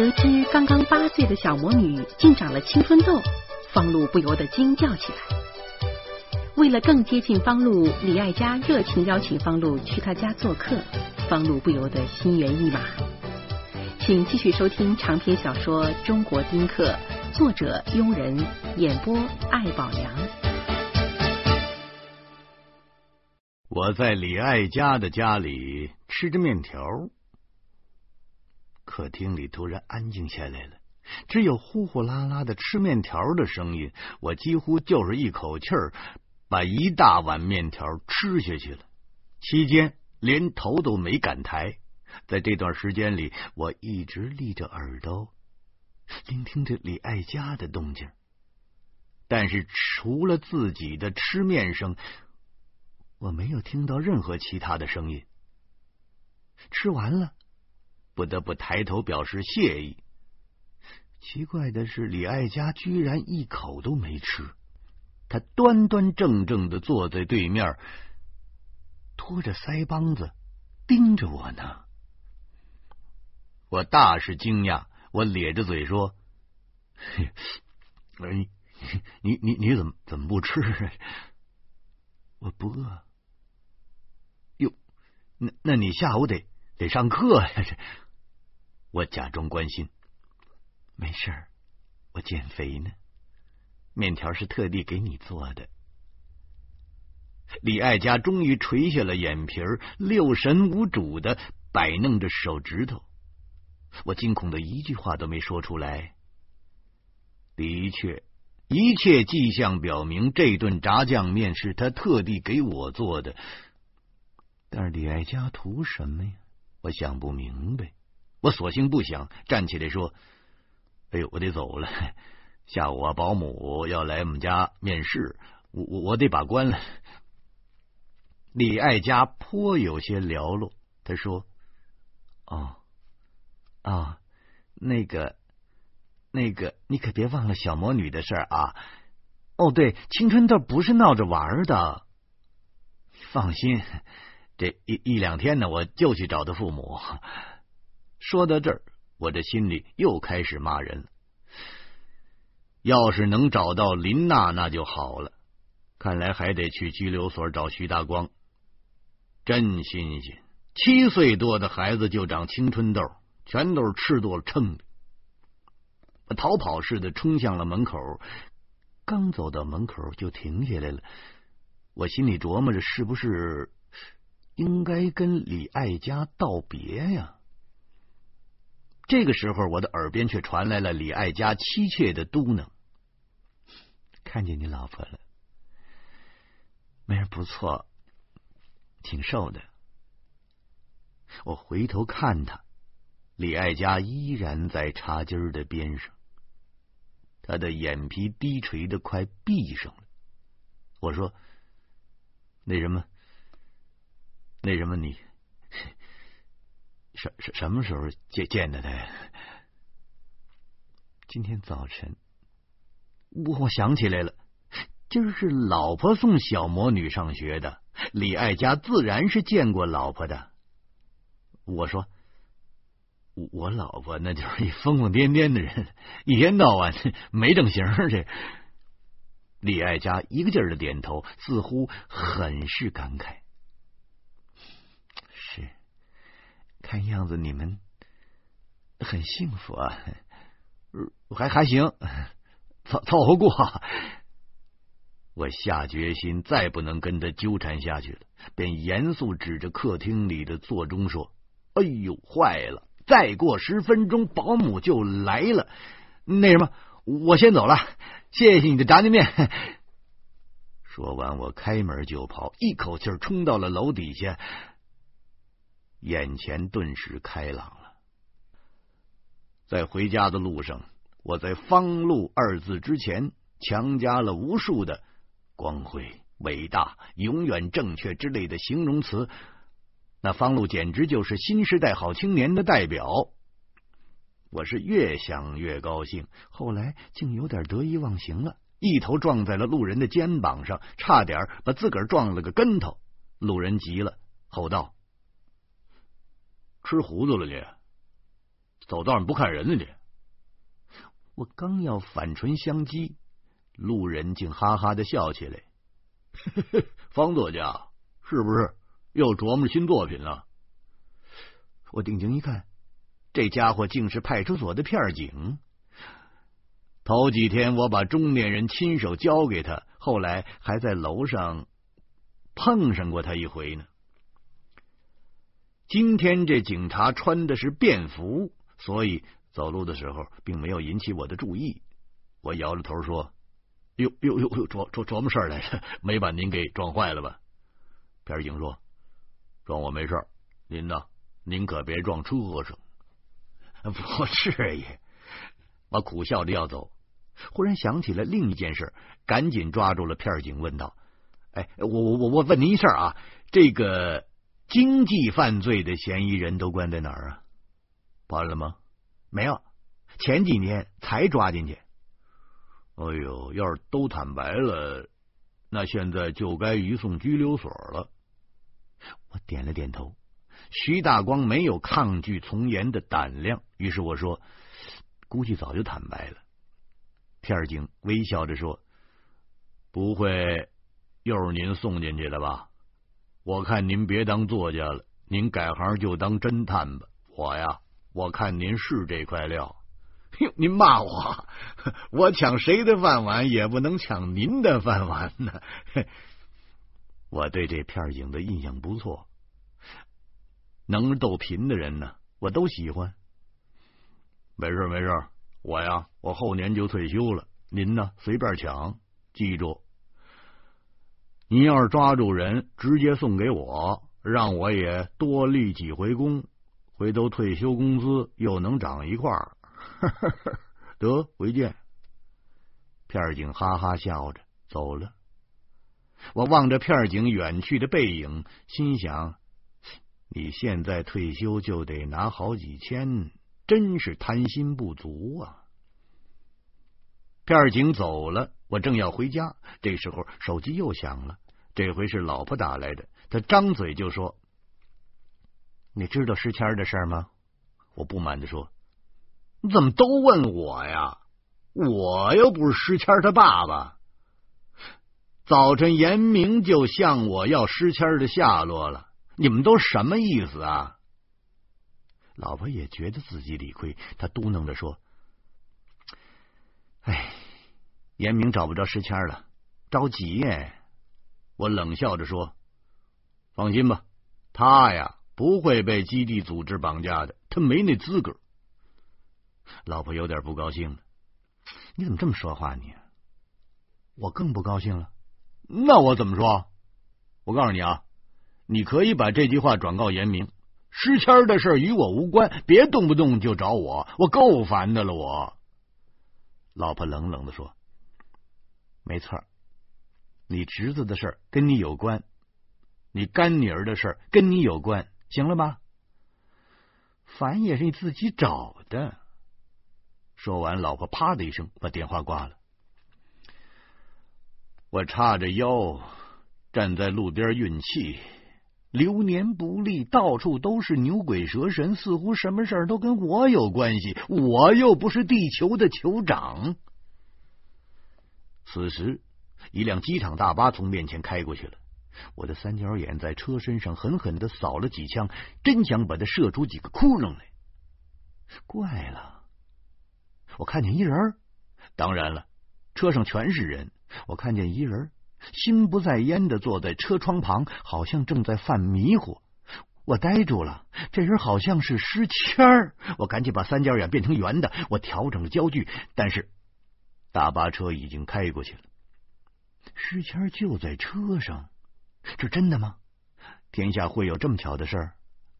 得知刚刚八岁的小魔女竟长了青春痘，方露不由得惊叫起来。为了更接近方露，李爱嘉热情邀请方露去他家做客，方露不由得心猿意马。请继续收听长篇小说《中国丁克》，作者庸人，演播艾宝良。我在李爱家的家里吃着面条，客厅里突然安静下来了，只有呼呼啦啦的吃面条的声音。我几乎就是一口气儿把一大碗面条吃下去了，期间连头都没敢抬。在这段时间里，我一直立着耳朵聆听着李爱家的动静，但是除了自己的吃面声。我没有听到任何其他的声音。吃完了，不得不抬头表示谢意。奇怪的是，李爱家居然一口都没吃，他端端正正的坐在对面，拖着腮帮子盯着我呢。我大是惊讶，我咧着嘴说：“你你你你怎么怎么不吃？我不饿。”哟那那你下午得得上课呀？这我假装关心，没事儿，我减肥呢。面条是特地给你做的。李爱家终于垂下了眼皮儿，六神无主的摆弄着手指头。我惊恐的一句话都没说出来。的确，一切迹象表明，这顿炸酱面是他特地给我做的。但是李爱家图什么呀？我想不明白。我索性不想，站起来说：“哎呦，我得走了。下午啊，保姆要来我们家面试，我我我得把关了。”李爱家颇有些寥落，他说：“哦，啊，那个，那个，你可别忘了小魔女的事啊！哦，对，青春痘不是闹着玩的，放心。”这一一两天呢，我就去找他父母。说到这儿，我这心里又开始骂人了。要是能找到林娜，那就好了。看来还得去拘留所找徐大光。真新鲜，七岁多的孩子就长青春痘，全都是吃多了撑的。逃跑似的冲向了门口，刚走到门口就停下来了。我心里琢磨着，是不是？应该跟李爱家道别呀。这个时候，我的耳边却传来了李爱家凄切的嘟囔：“看见你老婆了，没人不错，挺瘦的。”我回头看他，李爱家依然在茶几的边上，他的眼皮低垂的快闭上了。我说：“那什么？”那什么，你什什什么时候见见的他呀？今天早晨，我我想起来了，今儿是老婆送小魔女上学的，李爱家自然是见过老婆的。我说，我老婆那就是一疯疯癫癫的人，一天到晚没正形这李爱家一个劲儿的点头，似乎很是感慨。看样子你们很幸福啊，还还行，凑凑合过。我下决心再不能跟他纠缠下去了，便严肃指着客厅里的座钟说：“哎呦，坏了！再过十分钟保姆就来了。那什么，我先走了，谢谢你的炸酱面。”说完，我开门就跑，一口气冲到了楼底下。眼前顿时开朗了。在回家的路上，我在“方路”二字之前强加了无数的光辉、伟大、永远正确之类的形容词。那方路简直就是新时代好青年的代表。我是越想越高兴，后来竟有点得意忘形了，一头撞在了路人的肩膀上，差点把自个儿撞了个跟头。路人急了，吼道。吃糊涂了你？走道上不看人呢？你，我刚要反唇相讥，路人竟哈哈的笑起来。方作家是不是又琢磨新作品了？我定睛一看，这家伙竟是派出所的片警。头几天我把中年人亲手交给他，后来还在楼上碰上过他一回呢。今天这警察穿的是便服，所以走路的时候并没有引起我的注意。我摇着头说：“哟哟哟哟，琢琢琢磨事儿来着，没把您给撞坏了吧？”片警说：“撞我没事，您呢？您可别撞车上。”不至于。我苦笑着要走，忽然想起了另一件事，赶紧抓住了片警，问道：“哎，我我我我问您一事啊，这个……”经济犯罪的嫌疑人都关在哪儿啊？完了吗？没有，前几年才抓进去。哎呦，要是都坦白了，那现在就该移送拘留所了。我点了点头。徐大光没有抗拒从严的胆量，于是我说：“估计早就坦白了。”片警微笑着说：“不会又是您送进去的吧？”我看您别当作家了，您改行就当侦探吧。我呀，我看您是这块料。哟，您骂我？我抢谁的饭碗也不能抢您的饭碗呢。我对这片影的印象不错，能逗贫的人呢，我都喜欢。没事没事，我呀，我后年就退休了。您呢，随便抢，记住。你要是抓住人，直接送给我，让我也多立几回功，回头退休工资又能涨一块儿。得，回见。片儿警哈哈笑着走了。我望着片儿警远去的背影，心想：你现在退休就得拿好几千，真是贪心不足啊！片儿警走了。我正要回家，这时候手机又响了，这回是老婆打来的。他张嘴就说：“你知道石谦的事吗？”我不满的说：“你怎么都问我呀？我又不是石谦他爸爸。”早晨严明就向我要石谦的下落了，你们都什么意思啊？老婆也觉得自己理亏，她嘟囔着说：“哎。”严明找不着石谦了，着急耶！我冷笑着说：“放心吧，他呀不会被基地组织绑架的，他没那资格。”老婆有点不高兴了：“你怎么这么说话？你我更不高兴了。那我怎么说？我告诉你啊，你可以把这句话转告严明，石谦的事与我无关，别动不动就找我，我够烦的了。”我老婆冷冷的说。没错，你侄子的事跟你有关，你干女儿的事跟你有关，行了吧？烦也是你自己找的。说完，老婆啪的一声把电话挂了。我叉着腰站在路边运气，流年不利，到处都是牛鬼蛇神，似乎什么事都跟我有关系，我又不是地球的酋长。此时，一辆机场大巴从面前开过去了。我的三角眼在车身上狠狠的扫了几枪，真想把它射出几个窟窿来。怪了，我看见一人。当然了，车上全是人。我看见一人，心不在焉的坐在车窗旁，好像正在犯迷糊。我呆住了，这人好像是诗谦儿。我赶紧把三角眼变成圆的，我调整了焦距，但是。大巴车已经开过去了，诗谦就在车上，这真的吗？天下会有这么巧的事儿？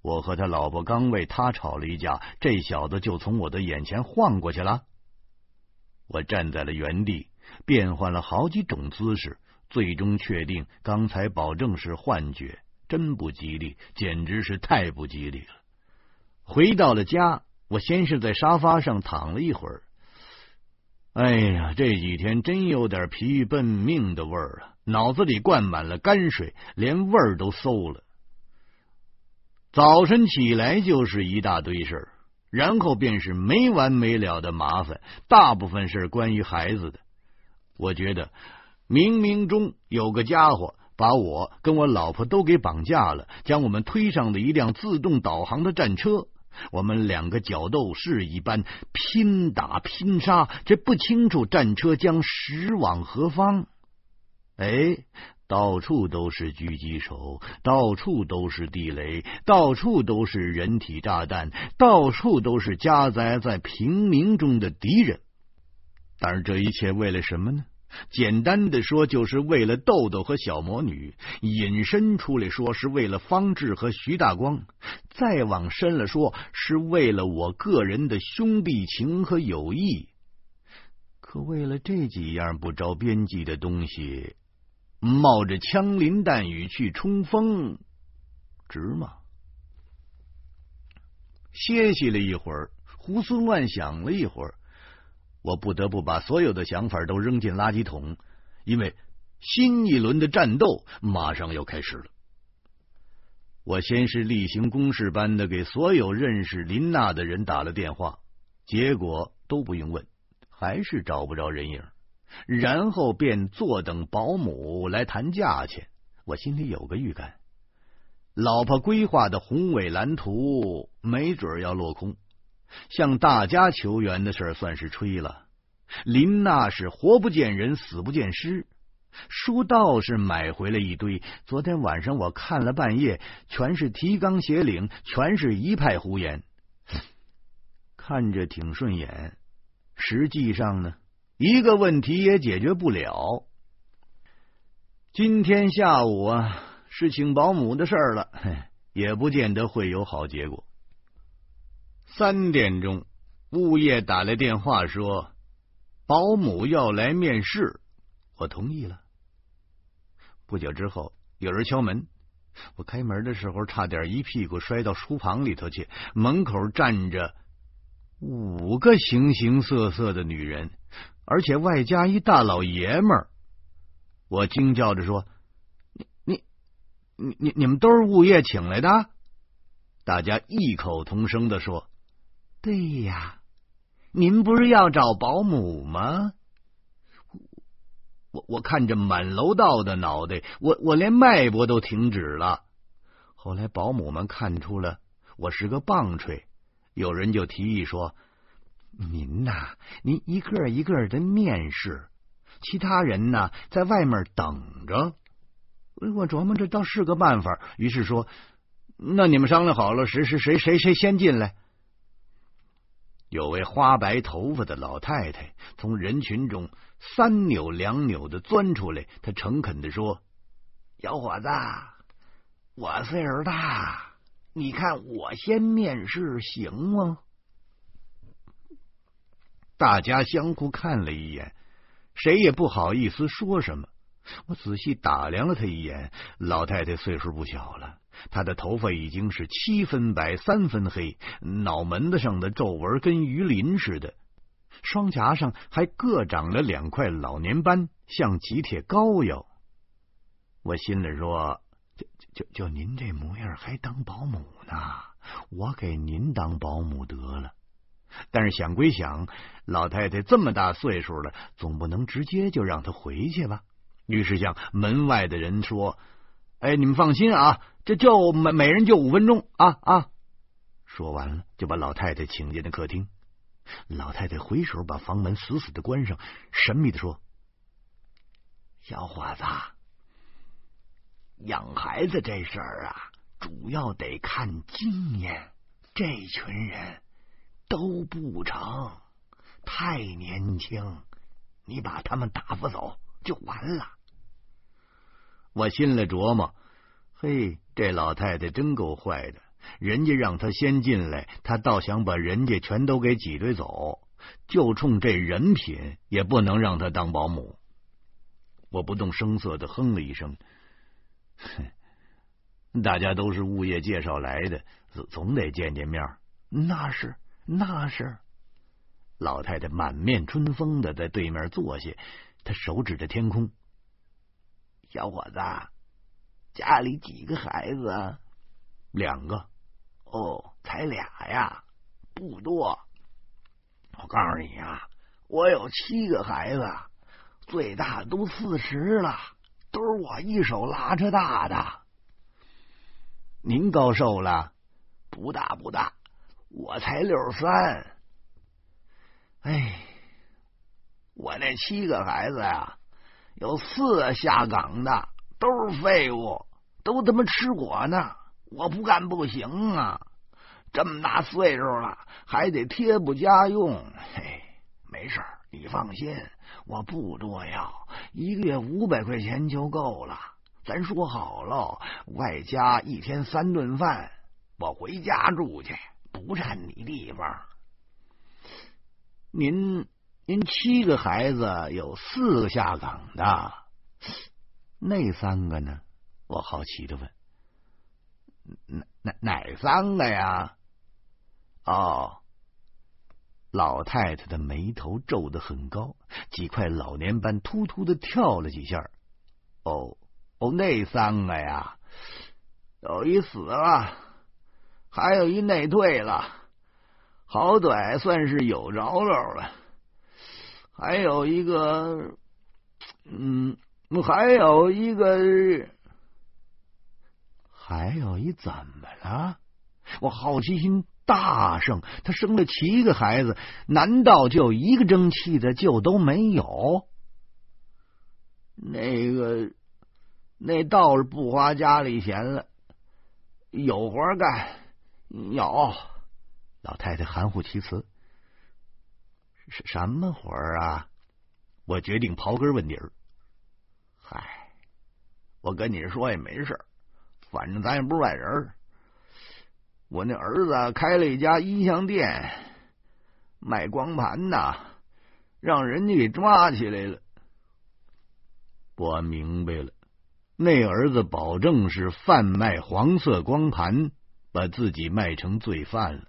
我和他老婆刚为他吵了一架，这小子就从我的眼前晃过去了。我站在了原地，变换了好几种姿势，最终确定刚才保证是幻觉，真不吉利，简直是太不吉利了。回到了家，我先是在沙发上躺了一会儿。哎呀，这几天真有点疲于奔命的味儿啊！脑子里灌满了泔水，连味儿都馊了。早晨起来就是一大堆事儿，然后便是没完没了的麻烦，大部分是关于孩子的。我觉得冥冥中有个家伙把我跟我老婆都给绑架了，将我们推上了一辆自动导航的战车。我们两个角斗士一般拼打拼杀，这不清楚战车将驶往何方。哎。到处都是狙击手，到处都是地雷，到处都是人体炸弹，到处都是夹杂在平民中的敌人。但是这一切为了什么呢？简单的说，就是为了豆豆和小魔女；引申出来说，是为了方志和徐大光；再往深了说，是为了我个人的兄弟情和友谊。可为了这几样不着边际的东西。冒着枪林弹雨去冲锋，值吗？歇息了一会儿，胡思乱想了一会儿，我不得不把所有的想法都扔进垃圾桶，因为新一轮的战斗马上要开始了。我先是例行公事般的给所有认识林娜的人打了电话，结果都不用问，还是找不着人影。然后便坐等保姆来谈价钱。我心里有个预感，老婆规划的宏伟蓝图没准要落空。向大家求援的事算是吹了。林娜是活不见人，死不见尸。书倒是买回了一堆，昨天晚上我看了半夜，全是提纲挈领，全是一派胡言，看着挺顺眼。实际上呢？一个问题也解决不了。今天下午啊，是请保姆的事儿了，也不见得会有好结果。三点钟，物业打来电话说保姆要来面试，我同意了。不久之后，有人敲门，我开门的时候差点一屁股摔到书房里头去。门口站着五个形形色色的女人。而且外加一大老爷们儿，我惊叫着说：“你你你你你们都是物业请来的？”大家异口同声的说：“对呀，您不是要找保姆吗？”我我看着满楼道的脑袋，我我连脉搏都停止了。后来保姆们看出了我是个棒槌，有人就提议说。您呐，您一个一个的面试，其他人呢在外面等着。我琢磨这倒是个办法，于是说：“那你们商量好了，谁谁谁谁谁先进来？”有位花白头发的老太太从人群中三扭两扭的钻出来，她诚恳的说：“小伙子，我岁数大，你看我先面试行吗？”大家相互看了一眼，谁也不好意思说什么。我仔细打量了他一眼，老太太岁数不小了，她的头发已经是七分白三分黑，脑门子上的皱纹跟鱼鳞似的，双颊上还各长了两块老年斑，像几铁膏药。我心里说：就就就您这模样，还当保姆呢？我给您当保姆得了。但是想归想，老太太这么大岁数了，总不能直接就让她回去吧。于是向门外的人说：“哎，你们放心啊，这就每每人就五分钟啊啊！”说完了，就把老太太请进了客厅。老太太回手把房门死死的关上，神秘的说：“小伙子，养孩子这事儿啊，主要得看经验。这群人。”都不成，太年轻，你把他们打发走就完了。我心里琢磨：嘿，这老太太真够坏的，人家让她先进来，她倒想把人家全都给挤兑走，就冲这人品，也不能让她当保姆。我不动声色的哼了一声，哼，大家都是物业介绍来的，总总得见见面。那是。那是老太太满面春风的在对面坐下，她手指着天空。小伙子，家里几个孩子？两个。哦，才俩呀，不多。我告诉你啊，我有七个孩子，最大都四十了，都是我一手拉扯大的。您高寿了？不大不大，我才六十三。哎，我那七个孩子呀，有四下岗的，都是废物，都他妈吃果呢。我不干不行啊！这么大岁数了，还得贴补家用。嘿，没事你放心，我不多要，一个月五百块钱就够了。咱说好喽，外加一天三顿饭。我回家住去，不占你地方。您您七个孩子有四个下岗的，那三个呢？我好奇的问。哪哪哪三个呀？哦，老太太的眉头皱得很高，几块老年斑突突的跳了几下。哦哦，那三个呀，有一死了，还有一内退了，好歹算是有着落了。还有一个，嗯，还有一个。还有一怎么了？我好奇心大盛。他生了七个孩子，难道就一个争气的就都没有？那个那倒是不花家里钱了，有活干。有老太太含糊其辞：“是是什么活儿啊？”我决定刨根问底儿。嗨，我跟你说也没事。反正咱也不是外人。我那儿子开了一家音像店，卖光盘的，让人家给抓起来了。我明白了，那儿子保证是贩卖黄色光盘，把自己卖成罪犯了。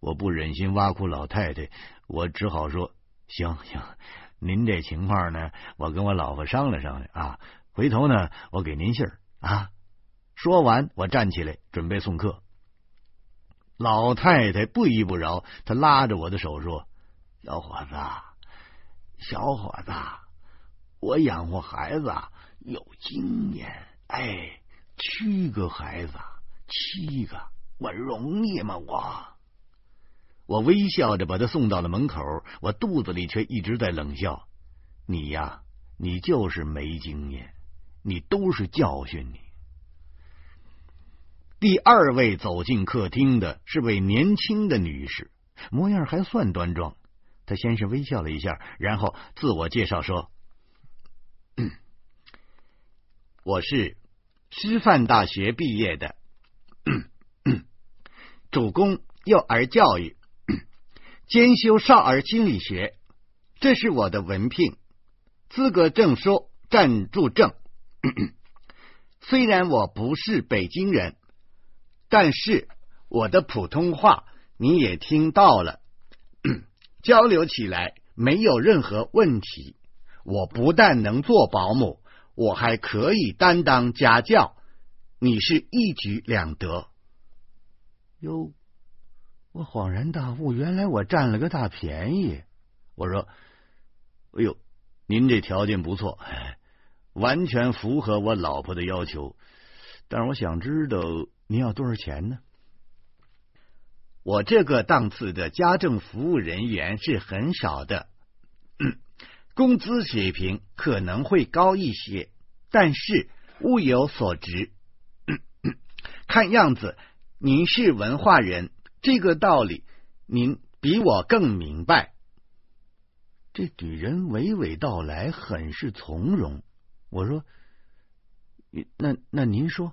我不忍心挖苦老太太，我只好说：“行行，您这情况呢，我跟我老婆商量商量啊，回头呢，我给您信儿啊。”说完，我站起来准备送客。老太太不依不饶，她拉着我的手说：“小伙子，小伙子，我养活孩子有经验。哎，七个孩子，七个，我容易吗？我。”我微笑着把他送到了门口，我肚子里却一直在冷笑：“你呀，你就是没经验，你都是教训你。”第二位走进客厅的是位年轻的女士，模样还算端庄。她先是微笑了一下，然后自我介绍说：“我是师范大学毕业的，主攻幼儿教育，兼修少儿心理学。这是我的文凭，资格证书暂住证。虽然我不是北京人。”但是我的普通话你也听到了，交流起来没有任何问题。我不但能做保姆，我还可以担当家教，你是一举两得。哟，我恍然大悟，原来我占了个大便宜。我说：“哎呦，您这条件不错，完全符合我老婆的要求。但是我想知道。”您要多少钱呢？我这个档次的家政服务人员是很少的，工资水平可能会高一些，但是物有所值。看样子您是文化人，这个道理您比我更明白。这女人娓娓道来，很是从容。我说：“那那您说。”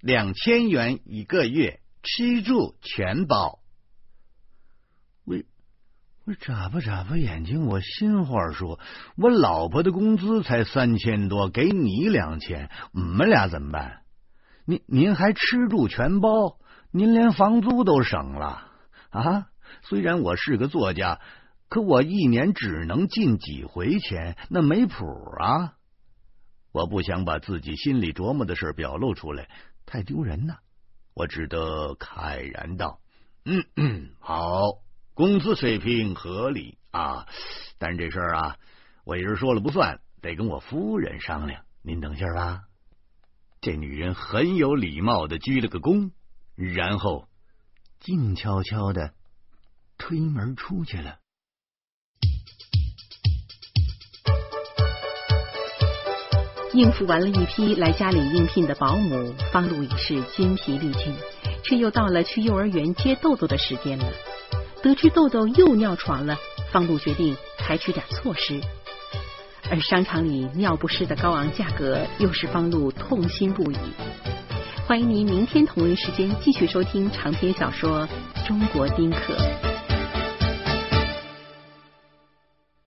两千元一个月，吃住全包。我我眨巴眨巴眼睛，我心话说：我老婆的工资才三千多，给你两千，我们俩怎么办？您您还吃住全包，您连房租都省了啊！虽然我是个作家，可我一年只能进几回钱，那没谱啊！我不想把自己心里琢磨的事表露出来。太丢人了，我只得慨然道：“嗯嗯，好，工资水平合理啊，但这事儿啊，我一人说了不算，得跟我夫人商量。您等信儿吧。这女人很有礼貌的鞠了个躬，然后静悄悄的推门出去了。应付完了一批来家里应聘的保姆，方露已是筋疲力尽，却又到了去幼儿园接豆豆的时间了。得知豆豆又尿床了，方露决定采取点措施。而商场里尿不湿的高昂价格，又使方露痛心不已。欢迎您明天同一时间继续收听长篇小说《中国丁克》。